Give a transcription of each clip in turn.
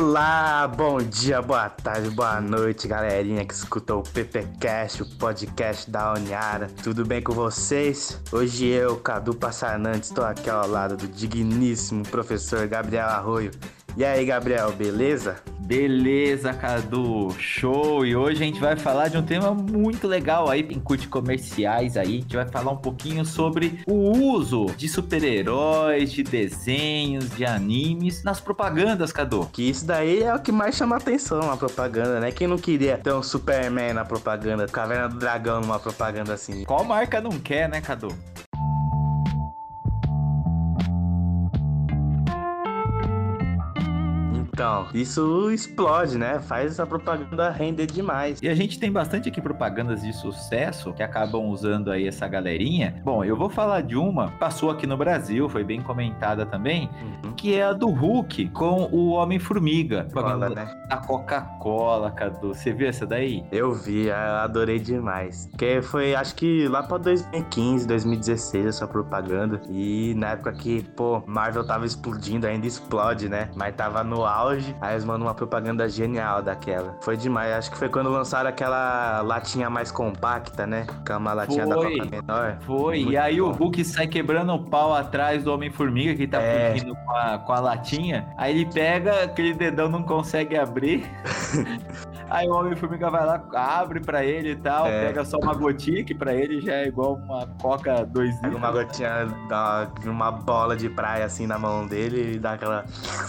Olá, bom dia, boa tarde, boa noite, galerinha que escutou o PPcast, o podcast da Uniara. Tudo bem com vocês? Hoje eu, Cadu Passanante, estou aqui ao lado do digníssimo professor Gabriel Arroio. E aí, Gabriel, beleza? Beleza, Cadu, show! E hoje a gente vai falar de um tema muito legal aí, em curte comerciais aí. A gente vai falar um pouquinho sobre o uso de super-heróis, de desenhos, de animes nas propagandas, Cadu. Que isso daí é o que mais chama atenção na propaganda, né? Quem não queria ter um Superman na propaganda, Caverna do Dragão numa propaganda assim? Qual marca não quer, né, Cadu? Então, isso explode, né? Faz a propaganda render demais. E a gente tem bastante aqui propagandas de sucesso que acabam usando aí essa galerinha. Bom, eu vou falar de uma, passou aqui no Brasil, foi bem comentada também, uhum. que é a do Hulk com o Homem-Formiga. Cola, né? A Coca-Cola, Cadu. Você viu essa daí? Eu vi, adorei demais. Porque foi, acho que lá pra 2015, 2016, essa propaganda. E na época que, pô, Marvel tava explodindo, ainda explode, né? Mas tava no auge auge. Aí eles mandam uma propaganda genial daquela. Foi demais. Acho que foi quando lançaram aquela latinha mais compacta, né? Que é uma latinha foi, da Coca menor. Foi. Muito e aí bom. o Hulk sai quebrando o pau atrás do Homem-Formiga que tá é. fugindo com a, com a latinha. Aí ele pega, aquele dedão não consegue abrir. Aí o Homem-Formiga vai lá, abre pra ele e tal, é. pega só uma gotinha, que pra ele já é igual uma Coca 2 litros. Pega uma gotinha, dá uma bola de praia assim na mão dele e dá aquela.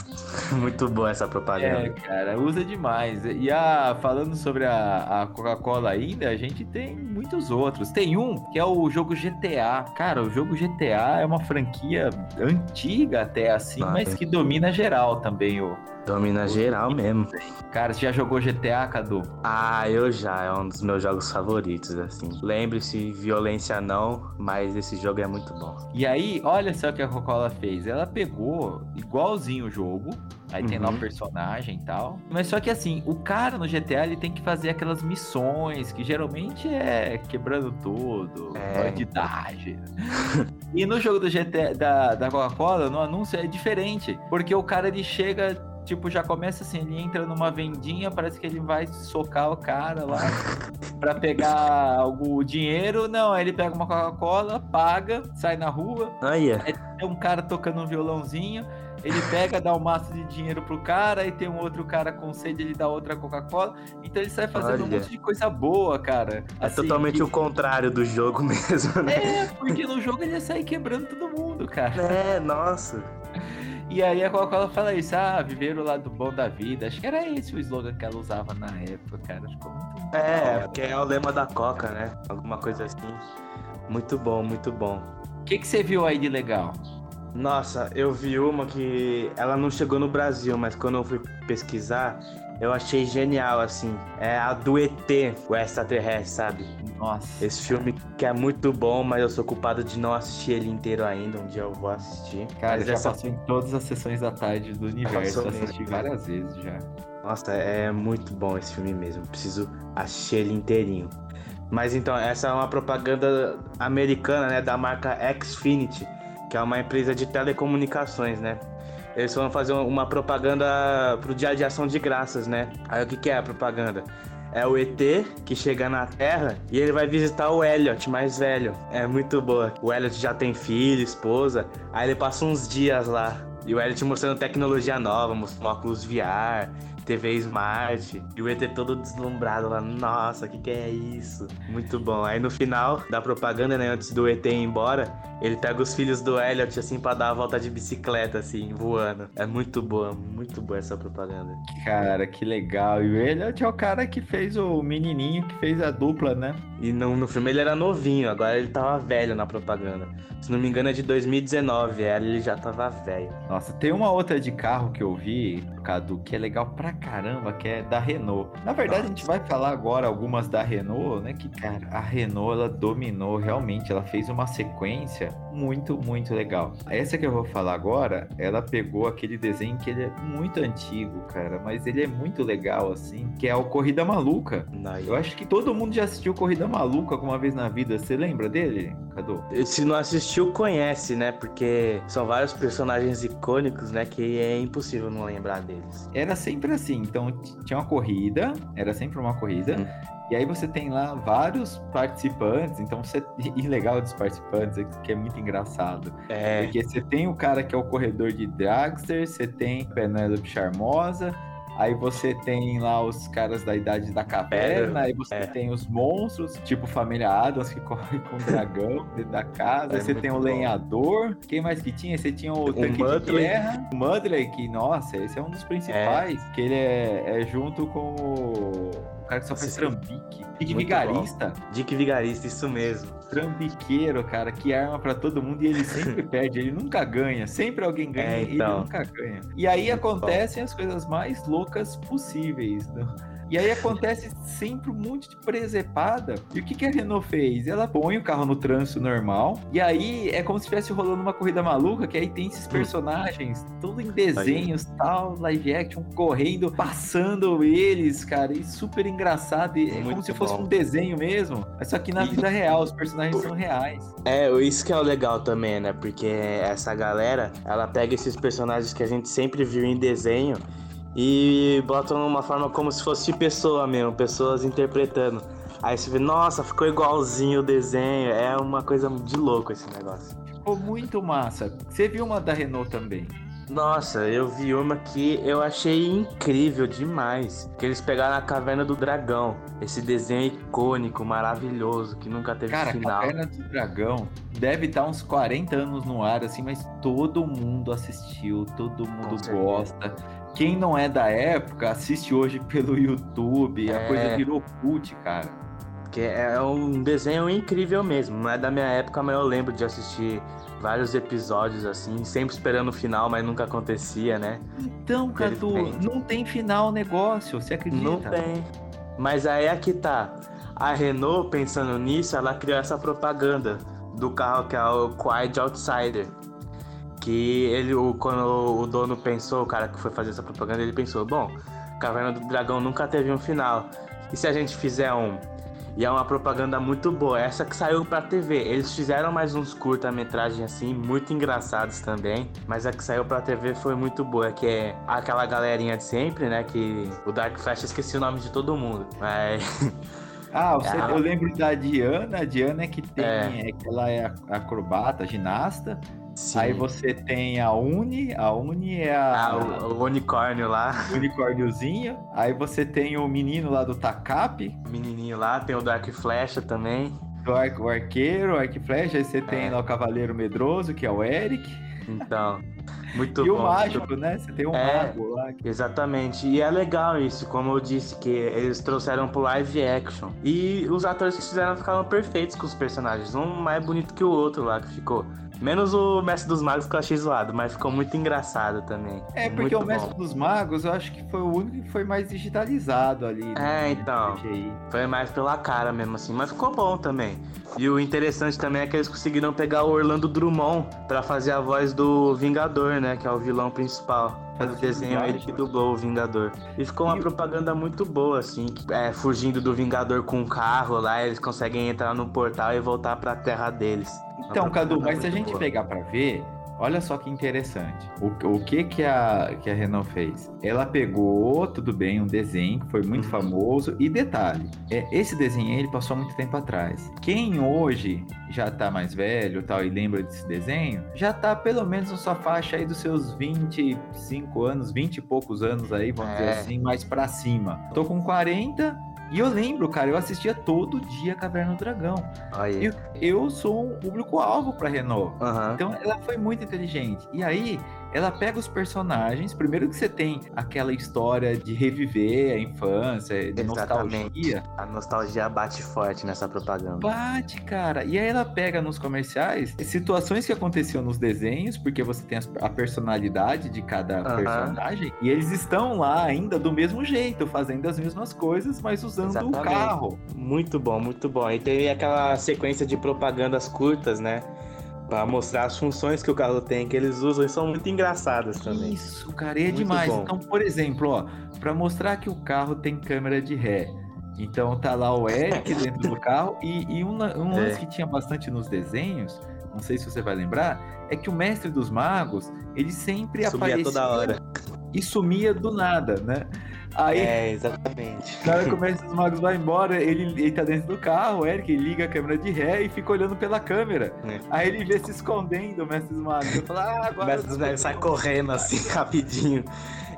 Muito boa essa propaganda. É, cara, usa demais. E a, falando sobre a, a Coca-Cola ainda, a gente tem muitos outros. Tem um que é o jogo GTA. Cara, o jogo GTA é uma franquia antiga até assim, ah, mas que domina geral também o. Domina geral mesmo. Cara, você já jogou GTA, Cadu? Ah, eu já. É um dos meus jogos favoritos, assim. Lembre-se, violência não, mas esse jogo é muito bom. E aí, olha só o que a Coca-Cola fez. Ela pegou igualzinho o jogo, Aí uhum. tem lá o uhum. personagem e tal. Mas só que assim, o cara no GTA ele tem que fazer aquelas missões que geralmente é quebrando tudo, é. bandidagem. e no jogo do GTA da, da Coca-Cola, no anúncio é diferente. Porque o cara ele chega tipo, já começa assim, ele entra numa vendinha, parece que ele vai socar o cara lá para pegar algum dinheiro. Não, aí ele pega uma Coca-Cola, paga, sai na rua. Ah, yeah. Aí tem um cara tocando um violãozinho. Ele pega, dá um maço de dinheiro pro cara, e tem um outro cara com sede, ele dá outra Coca-Cola. Então ele sai fazendo Olha. um monte de coisa boa, cara. É assim, totalmente que... o contrário do jogo mesmo, né? É, porque no jogo ele ia sair quebrando todo mundo, cara. É, nossa. E aí a Coca-Cola fala isso, ah, viver o lado bom da vida. Acho que era esse o slogan que ela usava na época, cara. Ficou muito É, porque é o lema da Coca, né? Alguma coisa assim. Muito bom, muito bom. O que, que você viu aí de legal? Nossa, eu vi uma que ela não chegou no Brasil, mas quando eu fui pesquisar, eu achei genial, assim. É a do ET, o extraterrestre, sabe? Nossa. Esse filme que é muito bom, mas eu sou culpado de não assistir ele inteiro ainda. Um dia eu vou assistir. Cara, mas já essa... passou em todas as sessões da tarde do universo. Eu assisti várias vezes já. Nossa, é muito bom esse filme mesmo. Preciso assistir ele inteirinho. Mas então, essa é uma propaganda americana, né? Da marca Xfinity que é uma empresa de telecomunicações, né? Eles vão fazer uma propaganda pro Dia de Ação de Graças, né? Aí o que, que é a propaganda? É o ET que chega na Terra e ele vai visitar o Elliot, mais velho. É muito boa. O Elliot já tem filho, esposa. Aí ele passa uns dias lá. E o Elliot mostrando tecnologia nova, mostrando óculos VR, TV Smart. E o ET todo deslumbrado lá. Nossa, o que, que é isso? Muito bom. Aí no final da propaganda, né? Antes do ET ir embora, ele pega os filhos do Elliot, assim, pra dar a volta de bicicleta, assim, voando. É muito boa, muito boa essa propaganda. Cara, que legal. E o Elliot é o cara que fez o menininho que fez a dupla, né? E no, no filme ele era novinho, agora ele tava velho na propaganda. Se não me engano é de 2019, ele já tava velho. Nossa, tem uma outra de carro que eu vi, Cadu, que é legal pra caramba, que é da Renault. Na verdade, Nossa. a gente vai falar agora algumas da Renault, né? Que, cara, a Renault, ela dominou realmente, ela fez uma sequência muito, muito legal. Essa que eu vou falar agora, ela pegou aquele desenho que ele é muito antigo, cara, mas ele é muito legal, assim, que é o Corrida Maluca. Eu acho que todo mundo já assistiu Corrida Maluca alguma vez na vida. Você lembra dele, Cadu? Se não assistiu, conhece, né? Porque são vários personagens icônicos, né? Que é impossível não lembrar deles. Era sempre assim. Então, tinha uma corrida, era sempre uma corrida. Hum. E aí você tem lá vários participantes, então você. E legal dos participantes, é que é muito engraçado. É. Porque você tem o cara que é o corredor de Dragster, você tem Penélope Charmosa, Aí você tem lá os caras da idade da caverna, aí você é. tem os monstros, tipo família Adams, que corre com o dragão dentro da casa. É aí você tem o bom. lenhador. Quem mais que tinha? Você tinha o, o tanque Mudley. de guerra. O Mudley, que, nossa, esse é um dos principais. É. Que ele é, é junto com o cara que só faz trambique. Dick Vigarista. Bom. Dick Vigarista, isso mesmo. Trambiqueiro, cara, que arma para todo mundo e ele sempre perde, ele nunca ganha. Sempre alguém ganha é, então. e ele nunca ganha. E aí Muito acontecem bom. as coisas mais loucas possíveis. Né? E aí acontece sempre um monte de presepada. E o que, que a Renault fez? Ela põe o carro no trânsito normal. E aí é como se estivesse rolando uma corrida maluca, que aí tem esses hum. personagens, tudo em desenhos, tal, live action, correndo, passando eles, cara. E super engraçado. E é como se fosse bom. um desenho mesmo. Só que na vida real, os personagens são reais. É, isso que é o legal também, né? Porque essa galera, ela pega esses personagens que a gente sempre viu em desenho e botam numa forma como se fosse pessoa mesmo, pessoas interpretando. Aí você vê, nossa, ficou igualzinho o desenho. É uma coisa de louco esse negócio. Ficou muito massa. Você viu uma da Renault também? Nossa, eu vi uma que eu achei incrível demais. Que eles pegaram a Caverna do Dragão. Esse desenho icônico, maravilhoso, que nunca teve Cara, final. Caverna do Dragão deve estar uns 40 anos no ar, assim, mas todo mundo assistiu, todo mundo gosta. Quem não é da época, assiste hoje pelo YouTube. É... A coisa virou cult, cara. Que é um desenho incrível mesmo. Não é da minha época, mas eu lembro de assistir vários episódios assim, sempre esperando o final, mas nunca acontecia, né? Então, Cadu, não tem final o negócio, você acredita? Não tem. Mas aí é que tá. A Renault, pensando nisso, ela criou essa propaganda do carro que é o Quiet Outsider que ele, o, quando o dono pensou, o cara que foi fazer essa propaganda, ele pensou, bom, Caverna do Dragão nunca teve um final. E se a gente fizer um? E é uma propaganda muito boa, essa que saiu pra TV. Eles fizeram mais uns curta-metragem assim, muito engraçados também. Mas a que saiu pra TV foi muito boa, que é aquela galerinha de sempre, né? Que o Dark Flash, esqueci o nome de todo mundo. Mas. Ah, você, é, eu lembro da Diana. A Diana é que tem. É. É, ela é acrobata, ginasta. Sim. Aí você tem a Uni, a Uni é a. Ah, o, o unicórnio lá. O unicórniozinho. Aí você tem o menino lá do Takap. O menininho lá, tem o Dark Flecha também. O, o arqueiro, o arco flecha. Aí você tem é. lá o Cavaleiro Medroso, que é o Eric. Então. Muito e bom. E o mágico, né? Você tem um é, mago lá. Exatamente. E é legal isso, como eu disse, que eles trouxeram pro live action. E os atores que fizeram ficaram perfeitos com os personagens. Um mais bonito que o outro lá que ficou. Menos o Mestre dos Magos que eu achei zoado, mas ficou muito engraçado também. É, porque muito o Mestre bom. dos Magos eu acho que foi o único que foi mais digitalizado ali. Né? É, então. Foi mais pela cara mesmo assim, mas ficou bom também. E o interessante também é que eles conseguiram pegar o Orlando Drummond para fazer a voz do Vingador, né? Que é o vilão principal. Faz o desenho ele que dublou o Vingador. E ficou uma propaganda muito boa, assim. É, fugindo do Vingador com um carro lá, eles conseguem entrar no portal e voltar pra terra deles. Então, Cadu, mas se a gente boa. pegar para ver, olha só que interessante. O, o que que a, que a Renault fez? Ela pegou, tudo bem, um desenho que foi muito uhum. famoso. E detalhe, é, esse desenho ele passou muito tempo atrás. Quem hoje já tá mais velho tal e lembra desse desenho, já tá pelo menos na sua faixa aí dos seus 25 anos, 20 e poucos anos aí, vamos é. dizer assim, mais para cima. Tô com 40, e eu lembro, cara, eu assistia todo dia Caverna do Dragão. Aí. Eu, eu sou um público-alvo pra Renault. Uhum. Então ela foi muito inteligente. E aí, ela pega os personagens, primeiro que você tem aquela história de reviver a infância, de Exatamente. nostalgia. A nostalgia bate forte nessa propaganda. Bate, cara. E aí ela pega nos comerciais situações que aconteciam nos desenhos, porque você tem a personalidade de cada personagem, e eles estão lá ainda do mesmo jeito, fazendo as mesmas coisas, mas usando o carro. Muito bom, muito bom. E tem aquela sequência de propagandas curtas, né? Pra mostrar as funções que o carro tem, que eles usam e são muito engraçadas também. Isso, cara, e é Muito demais. bom. Então, por exemplo, ó, para mostrar que o carro tem câmera de ré. Então tá lá o Eric dentro do carro e, e um, um É. lance que tinha bastante nos desenhos, não sei se você vai lembrar, é que o mestre dos magos, ele sempre Subia aparecia toda hora. e sumia do nada, né? Aí É, exatamente. na hora que o mestre dos magos vai embora, ele, ele tá dentro do carro, o Eric liga a câmera de ré e fica olhando pela câmera. É. Aí ele vê se escondendo o mestre dos magos. Eu falo, ah, agora. Mas eu né, sai descobri. correndo assim, rapidinho.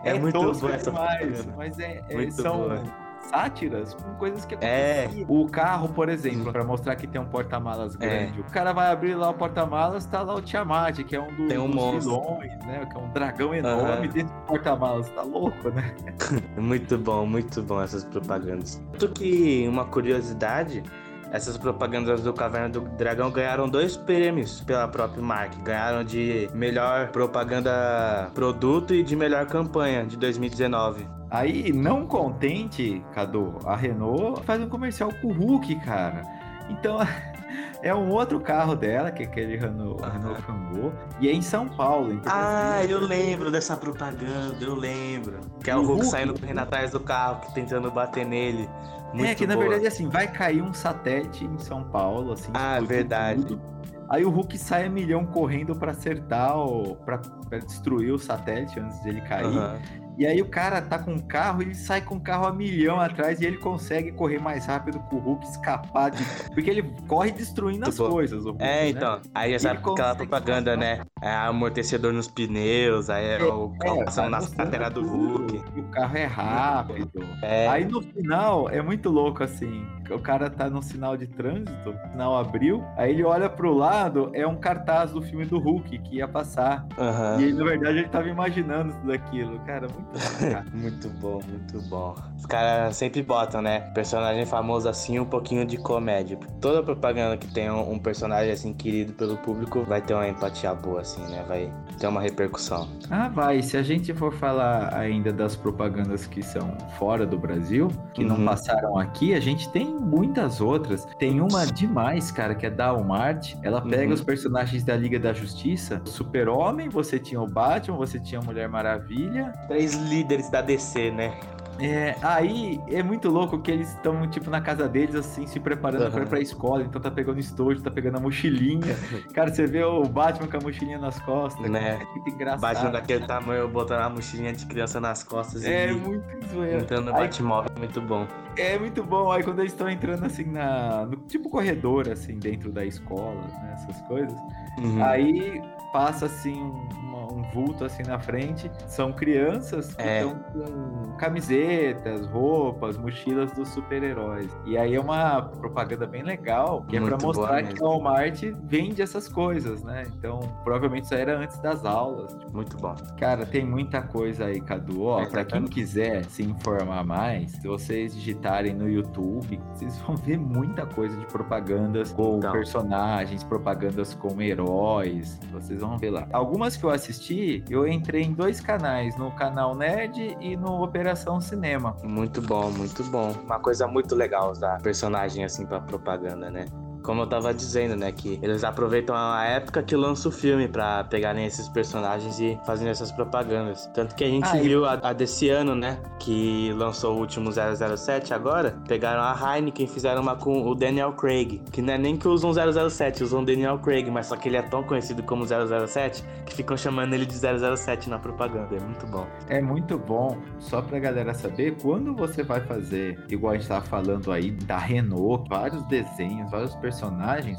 É, muito tosco boa essa demais, mas é, é- Muito são boa. Sátiras com coisas que É. aconteciam. O carro, por exemplo, pra mostrar que tem um porta-malas É. grande. O cara vai abrir lá o porta-malas, tá lá o Tiamat, que é um do, Tem um dos vilões, né? Que é um dragão enorme Aham. dentro do porta-malas. Tá louco, né? Muito bom, muito bom essas propagandas. Tanto que uma curiosidade, essas propagandas do Caverna do Dragão ganharam dois prêmios pela própria marca. Ganharam de melhor propaganda produto e de melhor campanha de 2019. Aí, não contente, Cadu, a Renault faz um comercial com o Hulk, cara. Então, é um outro carro dela, que é aquele Renault, Renault Kangoo, e é em São Paulo. Então, Ah, eu lembro dessa propaganda, eu lembro. Que é o Hulk, Hulk? saindo correndo atrás do carro, que tentando bater nele. Muito é que na boa. verdade assim, vai cair um satélite em São Paulo, assim. Ah, verdade. tudo. Aí o Hulk sai a milhão correndo pra acertar o. Pra, pra destruir o satélite antes de ele cair. Aham. E aí o cara tá com um carro, ele sai com o carro a milhão atrás e ele consegue correr mais rápido que o Hulk escapar de. Porque ele corre destruindo as bom. coisas. o Hulk, É, né? então. Aí já sabe aquela propaganda, né? É amortecedor nos pneus, aí é, o carro É, passando vai na lateral do Hulk. O carro é rápido. É, Aí no final é muito louco assim. O cara tá no sinal de trânsito, sinal abriu, aí ele olha pro lado, é um cartaz do filme do Hulk que ia passar. aham. E aí, na verdade, ele tava imaginando tudo aquilo. Cara, muito. Muito bom, muito bom. Os caras sempre botam, né? Personagem famoso assim, um pouquinho de comédia. Toda propaganda que tem um, um personagem assim querido pelo público vai ter uma empatia boa, assim, né? Vai ter uma repercussão. Ah, vai. Se a gente for falar ainda das propagandas que são fora do Brasil, que não Uhum. passaram aqui, a gente tem muitas outras. Tem uma demais, cara, que é da Walmart. Ela pega Uhum. os personagens da Liga da Justiça. Super-Homem, você tinha o Batman, você tinha a Mulher Maravilha. Três líderes da DC, né? É, aí é muito louco que eles estão, tipo, na casa deles, assim, se preparando Aham. pra ir pra escola. Então tá pegando estojo, tá pegando a mochilinha. Cara, você vê o Batman com a mochilinha nas costas. Né? É muito engraçado. Batman daquele tamanho, botando a mochilinha de criança nas costas É e muito zoeiro. entrando no Batmóvel, muito bom. É muito bom. Aí quando eles estão entrando assim na. No, tipo corredor, assim, dentro da escola, né? Essas coisas. Uhum. Aí passa assim um, uma- um vulto assim na frente. São crianças que É. estão com camisetas, roupas, mochilas dos super-heróis. E aí é uma propaganda bem legal, que é Muito pra boa mostrar que a Walmart vende essas coisas, né? Então, provavelmente isso era antes das aulas. Tipo, Muito bom. Cara, tem muita coisa aí, Cadu. Ó, pra quem quiser se informar mais, se vocês digitarem no YouTube, vocês vão ver muita coisa de propagandas com Então. personagens, propagandas com heróis. Vocês vão ver lá. Algumas que eu assisti, eu entrei em dois canais, no canal Nerd e no Operação Cinema. Muito bom, muito bom. Uma coisa muito legal usar personagem assim pra propaganda, né? Como eu tava dizendo, né? Que eles aproveitam a época que lança o filme pra pegarem esses personagens e fazerem essas propagandas. Tanto que a gente Ah, e- viu a, a desse ano, né? Que lançou o último 007 agora. Pegaram a Heineken e fizeram uma com o Daniel Craig. Que não é nem que usam 007, usam Daniel Craig, mas só que ele é tão conhecido como 007 que ficam chamando ele de 007 na propaganda. É muito bom. É muito bom, só pra galera saber, quando você vai fazer, igual a gente tava falando aí, da Renault, vários desenhos, vários personagens,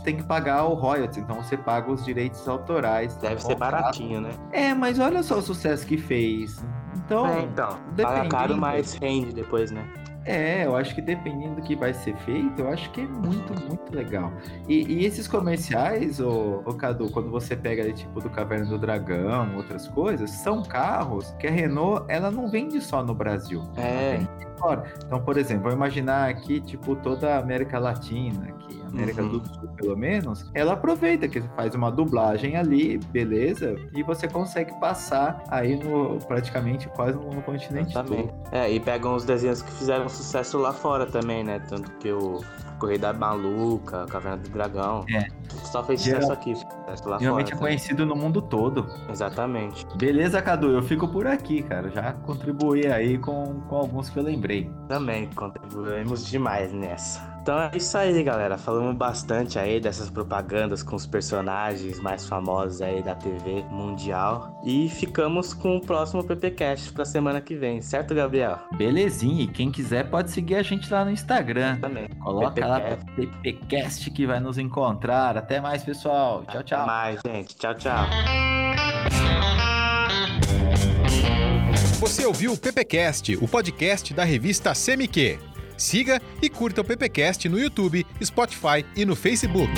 tem que pagar o royalties, então você paga os direitos autorais. Deve ser baratinho, né? É, mas olha só o sucesso que fez. Então, é, então. Paga caro, mas rende depois, né? É, eu acho que dependendo do que vai ser feito, eu acho que é muito, muito legal. E, e esses comerciais, ô, ô, Cadu, quando você pega ali, tipo, do Caverna do Dragão, outras coisas, são carros que a Renault, ela não vende só no Brasil. É. Então, por exemplo, vou imaginar aqui, tipo, toda a América Latina, aqui, América Uhum. do Sul, pelo menos, ela aproveita que faz uma dublagem ali, beleza, e você consegue passar aí no praticamente quase no, continente todo. É, e pegam os desenhos que fizeram sucesso lá fora também, né? Tanto que o Corrida Maluca, Caverna do Dragão. É. Só fez Geral- sucesso aqui, sucesso lá Realmente fora. é conhecido no mundo todo. também. Exatamente. Beleza, Cadu, eu fico por aqui, cara. Já contribuí aí com, com alguns que eu lembrei. Também contribuímos demais nessa. Então é isso aí, galera. Falamos bastante aí dessas propagandas com os personagens mais famosos aí da TV mundial. E ficamos com o próximo PPcast pra semana que vem, certo, Gabriel? Belezinha, e quem quiser pode seguir a gente lá no Instagram. Também. Coloca lá pra PPcast que vai nos encontrar. Até mais, pessoal. Tchau, Até tchau. mais, gente. Tchau, tchau. Você ouviu o PPcast, o podcast da revista CMQ. Siga e curta o PPcast no YouTube, Spotify e no Facebook.